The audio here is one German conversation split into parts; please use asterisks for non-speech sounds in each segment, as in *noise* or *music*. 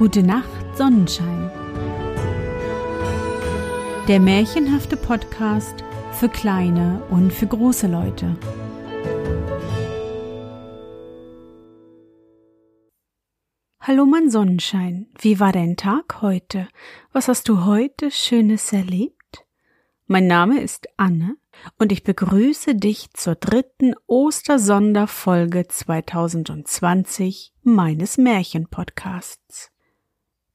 Gute Nacht, Sonnenschein. Der märchenhafte Podcast für kleine und für große Leute. Hallo mein Sonnenschein, wie war dein Tag heute? Was hast du heute Schönes erlebt? Mein Name ist Anne und ich begrüße dich zur dritten Ostersonderfolge 2020 meines Märchenpodcasts.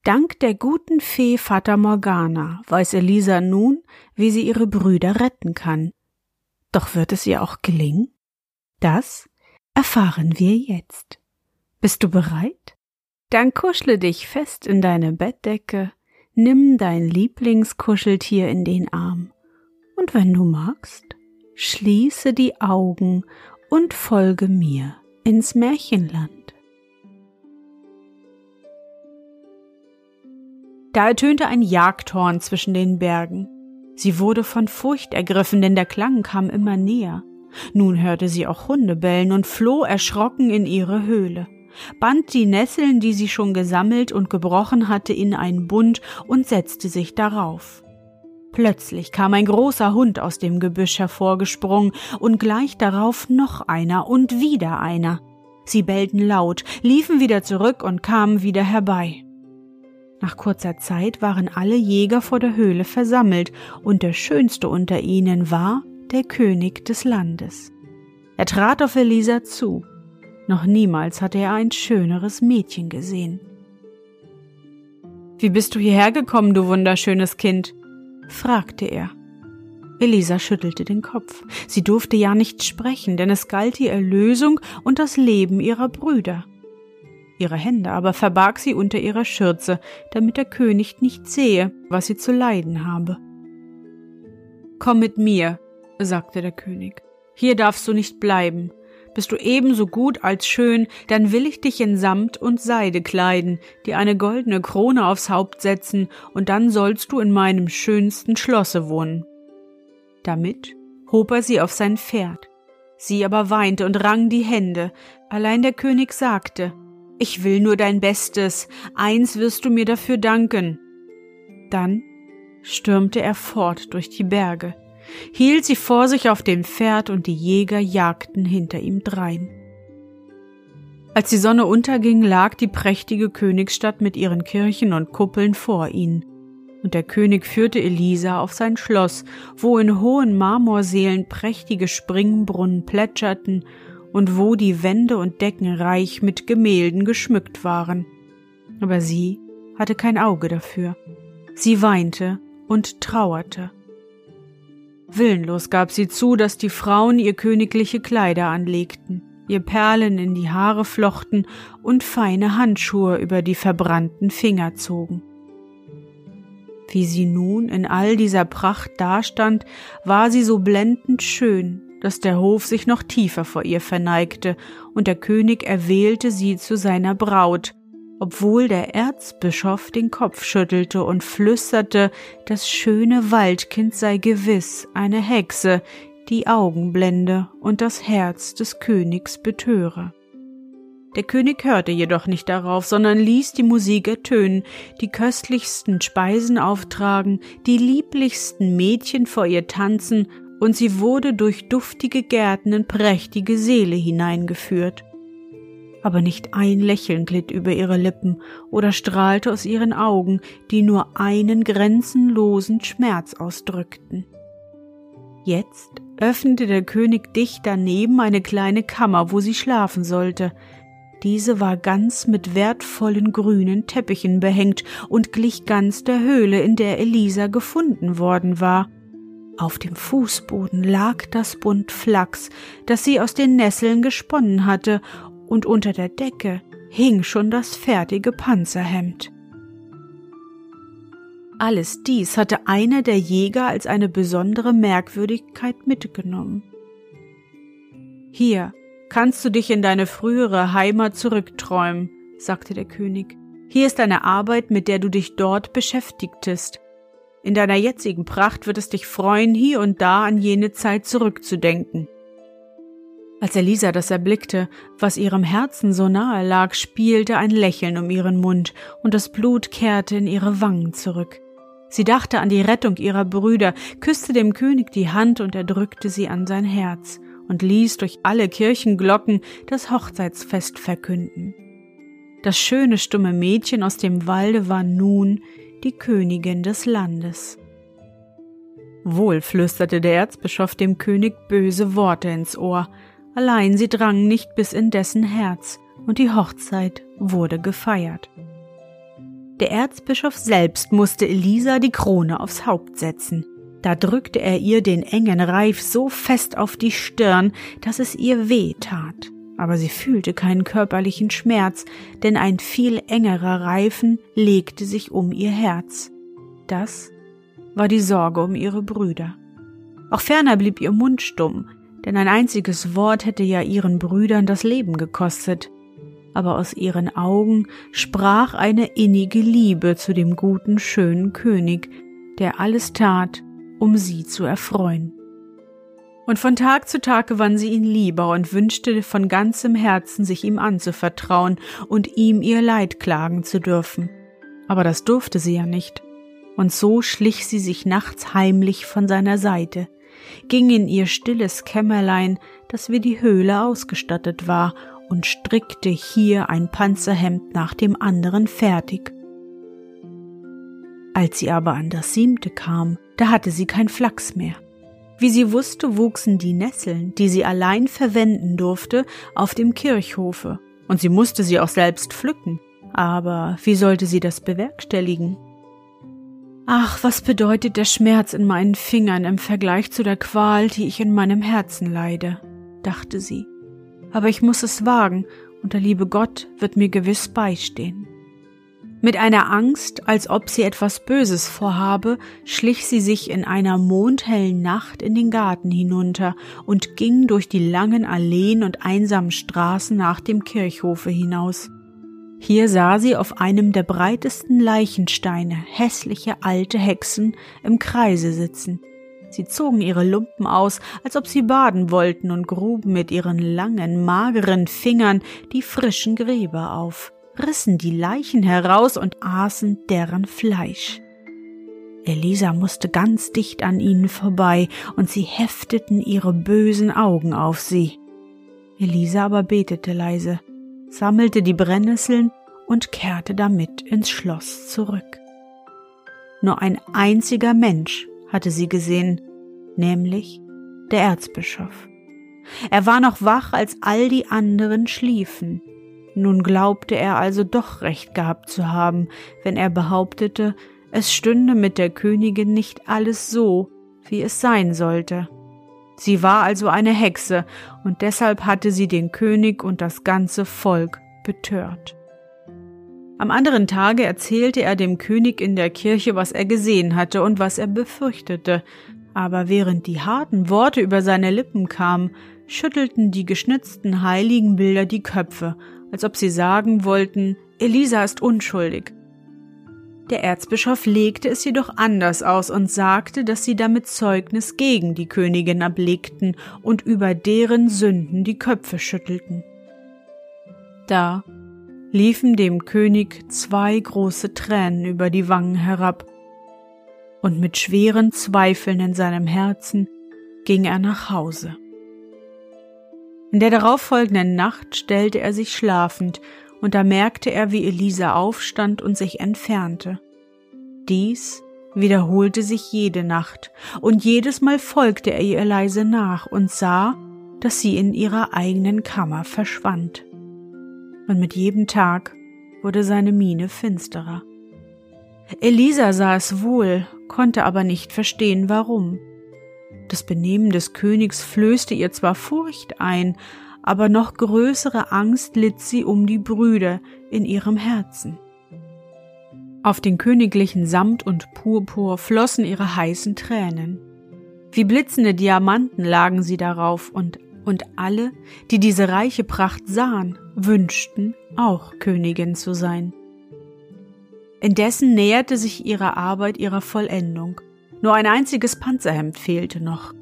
Dank der guten Fee Fata Morgana weiß Elisa nun, wie sie ihre Brüder retten kann. Doch wird es ihr auch gelingen? Das erfahren wir jetzt. Bist du bereit? Dann kuschle dich fest in deine Bettdecke, nimm dein Lieblingskuscheltier in den Arm und wenn du magst, schließe die Augen und folge mir ins Märchenland. Da ertönte ein Jagdhorn zwischen den Bergen. Sie wurde von Furcht ergriffen, denn der Klang kam immer näher. Nun hörte sie auch Hunde bellen und floh erschrocken in ihre Höhle, band die Nesseln, die sie schon gesammelt und gebrochen hatte, in einen Bund und setzte sich darauf. Plötzlich kam ein großer Hund aus dem Gebüsch hervorgesprungen und gleich darauf noch einer und wieder einer. Sie bellten laut, liefen wieder zurück und kamen wieder herbei. Nach kurzer Zeit waren alle Jäger vor der Höhle versammelt, und der schönste unter ihnen war der König des Landes. Er trat auf Elisa zu. Noch niemals hatte er ein schöneres Mädchen gesehen. Wie bist du hierher gekommen, du wunderschönes Kind? fragte er. Elisa schüttelte den Kopf. Sie durfte ja nicht sprechen, denn es galt die Erlösung und das Leben ihrer Brüder. Ihre Hände aber verbarg sie unter ihrer Schürze, damit der König nicht sehe, was sie zu leiden habe. Komm mit mir, sagte der König. Hier darfst du nicht bleiben. Bist du ebenso gut als schön, dann will ich dich in Samt und Seide kleiden, dir eine goldene Krone aufs Haupt setzen, und dann sollst du in meinem schönsten Schlosse wohnen. Damit hob er sie auf sein Pferd. Sie aber weinte und rang die Hände. Allein der König sagte, ich will nur dein Bestes, eins wirst du mir dafür danken. Dann stürmte er fort durch die Berge, hielt sie vor sich auf dem Pferd und die Jäger jagten hinter ihm drein. Als die Sonne unterging, lag die prächtige Königsstadt mit ihren Kirchen und Kuppeln vor ihnen, und der König führte Elisa auf sein Schloss, wo in hohen Marmorsälen prächtige Springbrunnen plätscherten und wo die Wände und Decken reich mit Gemälden geschmückt waren. Aber sie hatte kein Auge dafür. Sie weinte und trauerte. Willenlos gab sie zu, dass die Frauen ihr königliche Kleider anlegten, ihr Perlen in die Haare flochten und feine Handschuhe über die verbrannten Finger zogen. Wie sie nun in all dieser Pracht dastand, war sie so blendend schön, dass der Hof sich noch tiefer vor ihr verneigte, und der König erwählte sie zu seiner Braut, obwohl der Erzbischof den Kopf schüttelte und flüsterte, das schöne Waldkind sei gewiss eine Hexe, die Augen blende und das Herz des Königs betöre. Der König hörte jedoch nicht darauf, sondern ließ die Musik ertönen, die köstlichsten Speisen auftragen, die lieblichsten Mädchen vor ihr tanzen und sie wurde durch duftige Gärten in prächtige Seele hineingeführt. Aber nicht ein Lächeln glitt über ihre Lippen oder strahlte aus ihren Augen, die nur einen grenzenlosen Schmerz ausdrückten. Jetzt öffnete der König dicht daneben eine kleine Kammer, wo sie schlafen sollte. Diese war ganz mit wertvollen grünen Teppichen behängt und glich ganz der Höhle, in der Elisa gefunden worden war. Auf dem Fußboden lag das Bund Flachs, das sie aus den Nesseln gesponnen hatte, und unter der Decke hing schon das fertige Panzerhemd. Alles dies hatte einer der Jäger als eine besondere Merkwürdigkeit mitgenommen. Hier kannst du dich in deine frühere Heimat zurückträumen, sagte der König. Hier ist eine Arbeit, mit der du dich dort beschäftigtest. In deiner jetzigen Pracht wird es dich freuen, hier und da an jene Zeit zurückzudenken. Als Elisa das erblickte, was ihrem Herzen so nahe lag, spielte ein Lächeln um ihren Mund, und das Blut kehrte in ihre Wangen zurück. Sie dachte an die Rettung ihrer Brüder, küsste dem König die Hand und er drückte sie an sein Herz und ließ durch alle Kirchenglocken das Hochzeitsfest verkünden. Das schöne stumme Mädchen aus dem Walde war nun die Königin des Landes. Wohl flüsterte der Erzbischof dem König böse Worte ins Ohr, allein sie drangen nicht bis in dessen Herz, und die Hochzeit wurde gefeiert. Der Erzbischof selbst musste Elisa die Krone aufs Haupt setzen. Da drückte er ihr den engen Reif so fest auf die Stirn, dass es ihr weh tat. Aber sie fühlte keinen körperlichen Schmerz, denn ein viel engerer Reifen legte sich um ihr Herz. Das war die Sorge um ihre Brüder. Auch ferner blieb ihr Mund stumm, denn ein einziges Wort hätte ja ihren Brüdern das Leben gekostet aber aus ihren Augen sprach eine innige Liebe zu dem guten, schönen König, der alles tat, um sie zu erfreuen. Und von Tag zu Tag gewann sie ihn lieber und wünschte von ganzem Herzen, sich ihm anzuvertrauen und ihm ihr Leid klagen zu dürfen. Aber das durfte sie ja nicht. Und so schlich sie sich nachts heimlich von seiner Seite, ging in ihr stilles Kämmerlein, das wie die Höhle ausgestattet war, und strickte hier ein Panzerhemd nach dem anderen fertig. Als sie aber an das siebte kam, da hatte sie kein Flachs mehr. Wie sie wusste, wuchsen die Nesseln, die sie allein verwenden durfte, auf dem Kirchhofe, und sie musste sie auch selbst pflücken. Aber wie sollte sie das bewerkstelligen? Ach, was bedeutet der Schmerz in meinen Fingern im Vergleich zu der Qual, die ich in meinem Herzen leide, dachte sie aber ich muss es wagen, und der liebe Gott wird mir gewiss beistehen. Mit einer Angst, als ob sie etwas Böses vorhabe, schlich sie sich in einer mondhellen Nacht in den Garten hinunter und ging durch die langen Alleen und einsamen Straßen nach dem Kirchhofe hinaus. Hier sah sie auf einem der breitesten Leichensteine hässliche alte Hexen im Kreise sitzen. Sie zogen ihre Lumpen aus, als ob sie baden wollten und gruben mit ihren langen, mageren Fingern die frischen Gräber auf, rissen die Leichen heraus und aßen deren Fleisch. Elisa musste ganz dicht an ihnen vorbei, und sie hefteten ihre bösen Augen auf sie. Elisa aber betete leise, sammelte die Brennnesseln und kehrte damit ins Schloss zurück. Nur ein einziger Mensch hatte sie gesehen, nämlich der Erzbischof. Er war noch wach, als all die anderen schliefen. Nun glaubte er also doch recht gehabt zu haben, wenn er behauptete, es stünde mit der Königin nicht alles so, wie es sein sollte. Sie war also eine Hexe, und deshalb hatte sie den König und das ganze Volk betört. Am anderen Tage erzählte er dem König in der Kirche, was er gesehen hatte und was er befürchtete, aber während die harten Worte über seine Lippen kamen, schüttelten die geschnitzten Heiligenbilder die Köpfe, als ob sie sagen wollten, Elisa ist unschuldig. Der Erzbischof legte es jedoch anders aus und sagte, dass sie damit Zeugnis gegen die Königin ablegten und über deren Sünden die Köpfe schüttelten. Da liefen dem König zwei große Tränen über die Wangen herab, und mit schweren Zweifeln in seinem Herzen ging er nach Hause. In der darauffolgenden Nacht stellte er sich schlafend, und da merkte er, wie Elisa aufstand und sich entfernte. Dies wiederholte sich jede Nacht, und jedes Mal folgte er ihr leise nach und sah, dass sie in ihrer eigenen Kammer verschwand. Und mit jedem Tag wurde seine Miene finsterer. Elisa sah es wohl, konnte aber nicht verstehen, warum. Das Benehmen des Königs flößte ihr zwar Furcht ein, aber noch größere Angst litt sie um die Brüder in ihrem Herzen. Auf den königlichen Samt und Purpur flossen ihre heißen Tränen. Wie blitzende Diamanten lagen sie darauf und, und alle, die diese reiche Pracht sahen, wünschten, auch Königin zu sein. Indessen näherte sich ihre Arbeit ihrer Vollendung. Nur ein einziges Panzerhemd fehlte noch.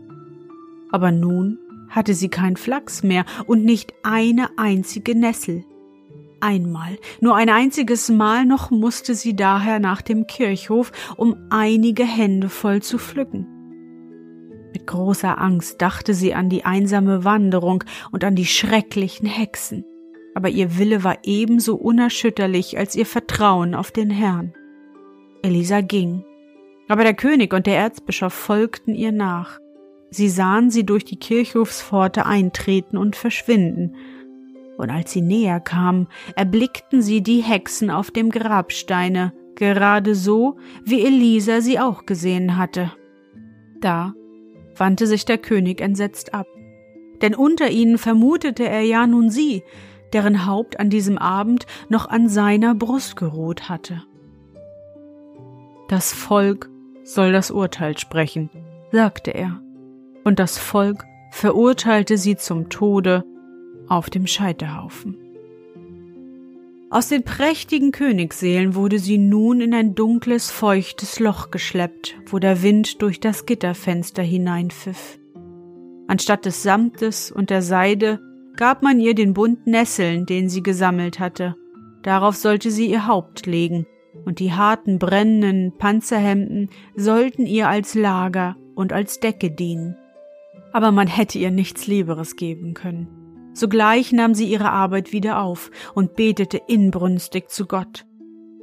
Aber nun hatte sie kein Flachs mehr und nicht eine einzige Nessel. Einmal, nur ein einziges Mal noch musste sie daher nach dem Kirchhof, um einige Hände voll zu pflücken. Mit großer Angst dachte sie an die einsame Wanderung und an die schrecklichen Hexen, aber ihr Wille war ebenso unerschütterlich als ihr Vertrauen auf den Herrn. Elisa ging, aber der König und der Erzbischof folgten ihr nach. Sie sahen sie durch die Kirchhofspforte eintreten und verschwinden, und als sie näher kamen, erblickten sie die Hexen auf dem Grabsteine, gerade so, wie Elisa sie auch gesehen hatte. Da wandte sich der König entsetzt ab, denn unter ihnen vermutete er ja nun sie, deren Haupt an diesem Abend noch an seiner Brust geruht hatte. Das Volk soll das Urteil sprechen, sagte er und das Volk verurteilte sie zum Tode auf dem Scheiterhaufen. Aus den prächtigen Königsseelen wurde sie nun in ein dunkles, feuchtes Loch geschleppt, wo der Wind durch das Gitterfenster hineinpfiff. Anstatt des Samtes und der Seide gab man ihr den Bund Nesseln, den sie gesammelt hatte. Darauf sollte sie ihr Haupt legen, und die harten, brennenden Panzerhemden sollten ihr als Lager und als Decke dienen aber man hätte ihr nichts Lieberes geben können. Sogleich nahm sie ihre Arbeit wieder auf und betete inbrünstig zu Gott.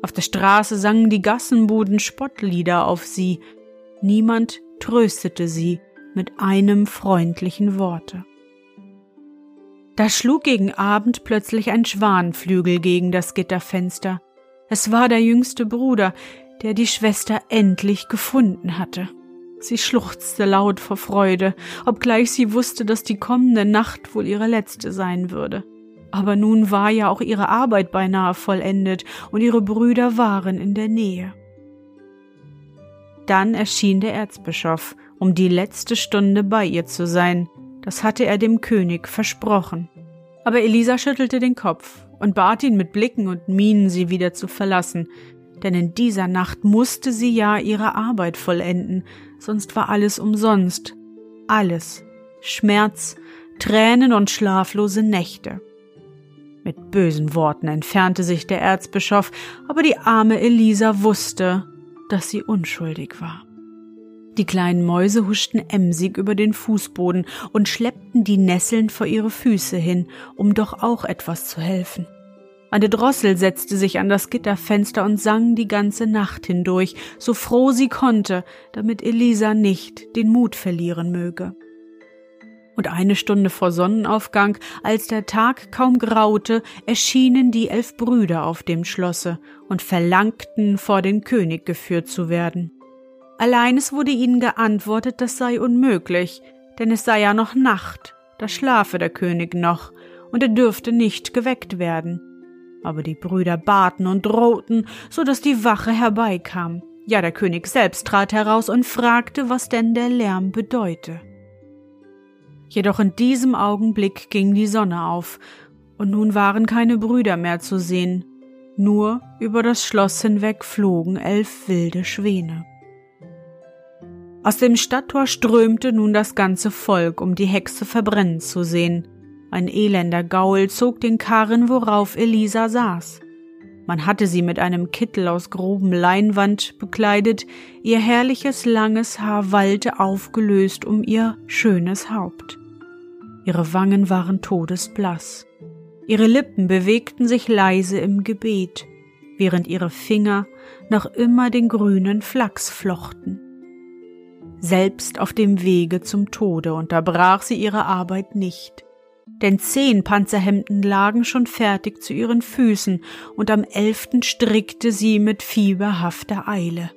Auf der Straße sangen die Gassenbuden Spottlieder auf sie. Niemand tröstete sie mit einem freundlichen Worte. Da schlug gegen Abend plötzlich ein Schwanflügel gegen das Gitterfenster. Es war der jüngste Bruder, der die Schwester endlich gefunden hatte. Sie schluchzte laut vor Freude, obgleich sie wusste, dass die kommende Nacht wohl ihre letzte sein würde. Aber nun war ja auch ihre Arbeit beinahe vollendet und ihre Brüder waren in der Nähe. Dann erschien der Erzbischof, um die letzte Stunde bei ihr zu sein. Das hatte er dem König versprochen. Aber Elisa schüttelte den Kopf und bat ihn mit Blicken und Mienen, sie wieder zu verlassen, denn in dieser Nacht musste sie ja ihre Arbeit vollenden, sonst war alles umsonst. Alles. Schmerz, Tränen und schlaflose Nächte. Mit bösen Worten entfernte sich der Erzbischof, aber die arme Elisa wusste, dass sie unschuldig war. Die kleinen Mäuse huschten emsig über den Fußboden und schleppten die Nesseln vor ihre Füße hin, um doch auch etwas zu helfen. Eine Drossel setzte sich an das Gitterfenster und sang die ganze Nacht hindurch, so froh sie konnte, damit Elisa nicht den Mut verlieren möge. Und eine Stunde vor Sonnenaufgang, als der Tag kaum graute, erschienen die elf Brüder auf dem Schlosse und verlangten, vor den König geführt zu werden. Allein es wurde ihnen geantwortet, das sei unmöglich, denn es sei ja noch Nacht, da schlafe der König noch, und er dürfte nicht geweckt werden. Aber die Brüder baten und drohten, so dass die Wache herbeikam. Ja, der König selbst trat heraus und fragte, was denn der Lärm bedeute. Jedoch in diesem Augenblick ging die Sonne auf, und nun waren keine Brüder mehr zu sehen, nur über das Schloss hinweg flogen elf wilde Schwäne. Aus dem Stadttor strömte nun das ganze Volk, um die Hexe verbrennen zu sehen. Ein elender Gaul zog den Karren, worauf Elisa saß. Man hatte sie mit einem Kittel aus grobem Leinwand bekleidet, ihr herrliches langes Haar wallte aufgelöst um ihr schönes Haupt. Ihre Wangen waren todesblass. Ihre Lippen bewegten sich leise im Gebet, während ihre Finger noch immer den grünen Flachs flochten. Selbst auf dem Wege zum Tode unterbrach sie ihre Arbeit nicht denn zehn Panzerhemden lagen schon fertig zu ihren Füßen, und am elften strickte sie mit fieberhafter Eile.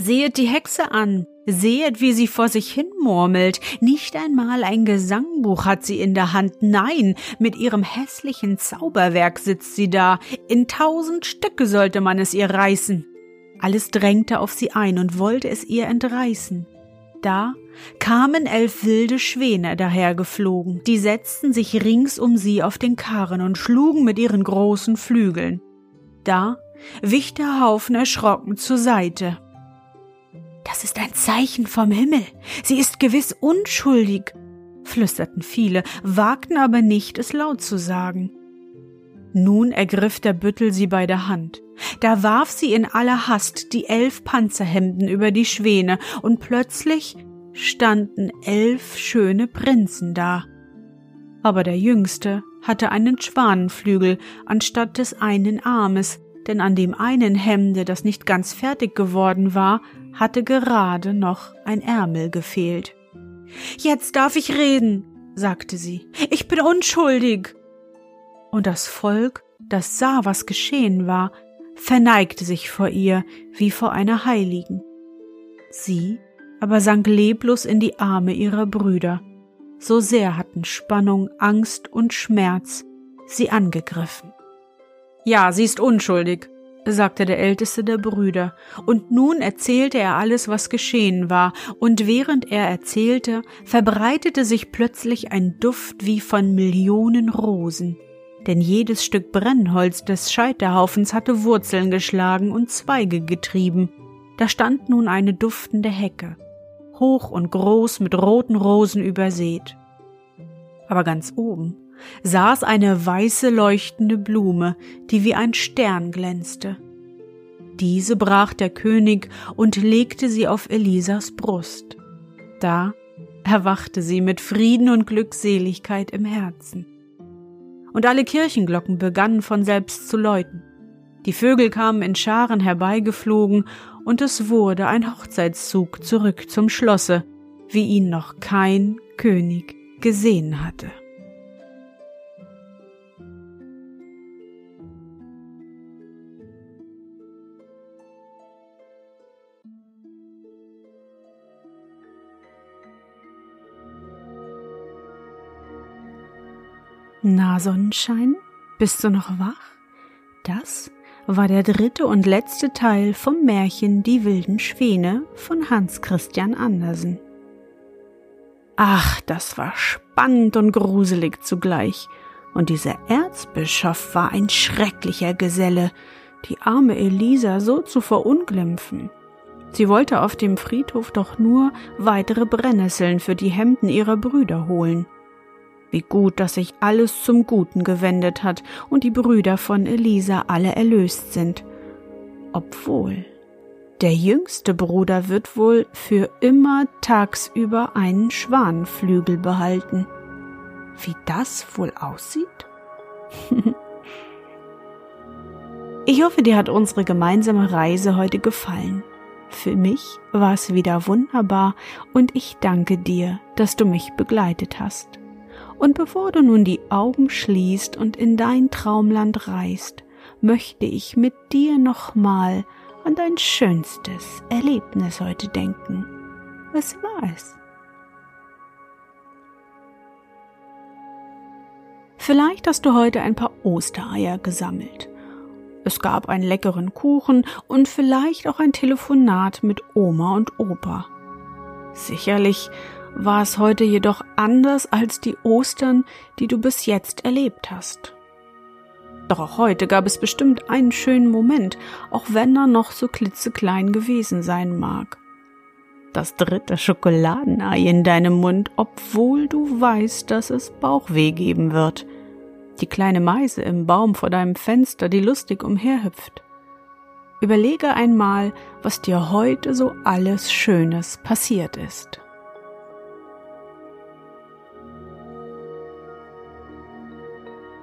Sehet die Hexe an, sehet, wie sie vor sich hin murmelt. Nicht einmal ein Gesangbuch hat sie in der Hand, nein, mit ihrem hässlichen Zauberwerk sitzt sie da. In tausend Stücke sollte man es ihr reißen. Alles drängte auf sie ein und wollte es ihr entreißen. Da kamen elf wilde Schwäne dahergeflogen, die setzten sich rings um sie auf den Karren und schlugen mit ihren großen Flügeln. Da wich der Haufen erschrocken zur Seite. Das ist ein Zeichen vom Himmel. Sie ist gewiss unschuldig, flüsterten viele, wagten aber nicht, es laut zu sagen. Nun ergriff der Büttel sie bei der Hand. Da warf sie in aller Hast die elf Panzerhemden über die Schwäne, und plötzlich standen elf schöne Prinzen da. Aber der jüngste hatte einen Schwanenflügel anstatt des einen Armes, denn an dem einen Hemde, das nicht ganz fertig geworden war, hatte gerade noch ein Ärmel gefehlt. Jetzt darf ich reden, sagte sie. Ich bin unschuldig. Und das Volk, das sah, was geschehen war, verneigte sich vor ihr wie vor einer Heiligen. Sie aber sank leblos in die Arme ihrer Brüder, so sehr hatten Spannung, Angst und Schmerz sie angegriffen. Ja, sie ist unschuldig, sagte der älteste der Brüder, und nun erzählte er alles, was geschehen war, und während er erzählte, verbreitete sich plötzlich ein Duft wie von Millionen Rosen, denn jedes Stück Brennholz des Scheiterhaufens hatte Wurzeln geschlagen und Zweige getrieben. Da stand nun eine duftende Hecke, hoch und groß mit roten Rosen übersät. Aber ganz oben saß eine weiße leuchtende Blume, die wie ein Stern glänzte. Diese brach der König und legte sie auf Elisas Brust. Da erwachte sie mit Frieden und Glückseligkeit im Herzen. Und alle Kirchenglocken begannen von selbst zu läuten. Die Vögel kamen in Scharen herbeigeflogen, und es wurde ein Hochzeitszug zurück zum Schlosse, wie ihn noch kein König gesehen hatte. Sonnenschein, bist du noch wach? Das war der dritte und letzte Teil vom Märchen Die wilden Schwäne von Hans Christian Andersen. Ach, das war spannend und gruselig zugleich. Und dieser Erzbischof war ein schrecklicher Geselle, die arme Elisa so zu verunglimpfen. Sie wollte auf dem Friedhof doch nur weitere Brennnesseln für die Hemden ihrer Brüder holen. Wie gut, dass sich alles zum Guten gewendet hat und die Brüder von Elisa alle erlöst sind. Obwohl, der jüngste Bruder wird wohl für immer tagsüber einen Schwanenflügel behalten. Wie das wohl aussieht? *laughs* ich hoffe, dir hat unsere gemeinsame Reise heute gefallen. Für mich war es wieder wunderbar und ich danke dir, dass du mich begleitet hast. Und bevor du nun die Augen schließt und in dein Traumland reist, möchte ich mit dir nochmal an dein schönstes Erlebnis heute denken. Was war es? Vielleicht hast du heute ein paar Ostereier gesammelt. Es gab einen leckeren Kuchen und vielleicht auch ein Telefonat mit Oma und Opa. Sicherlich war es heute jedoch anders als die Ostern, die du bis jetzt erlebt hast. Doch auch heute gab es bestimmt einen schönen Moment, auch wenn er noch so klitzeklein gewesen sein mag. Das dritte Schokoladenei in deinem Mund, obwohl du weißt, dass es Bauchweh geben wird. Die kleine Meise im Baum vor deinem Fenster, die lustig umherhüpft. Überlege einmal, was dir heute so alles Schönes passiert ist.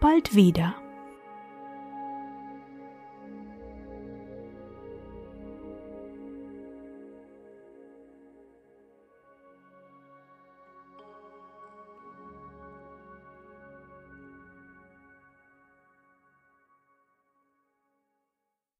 bald wieder.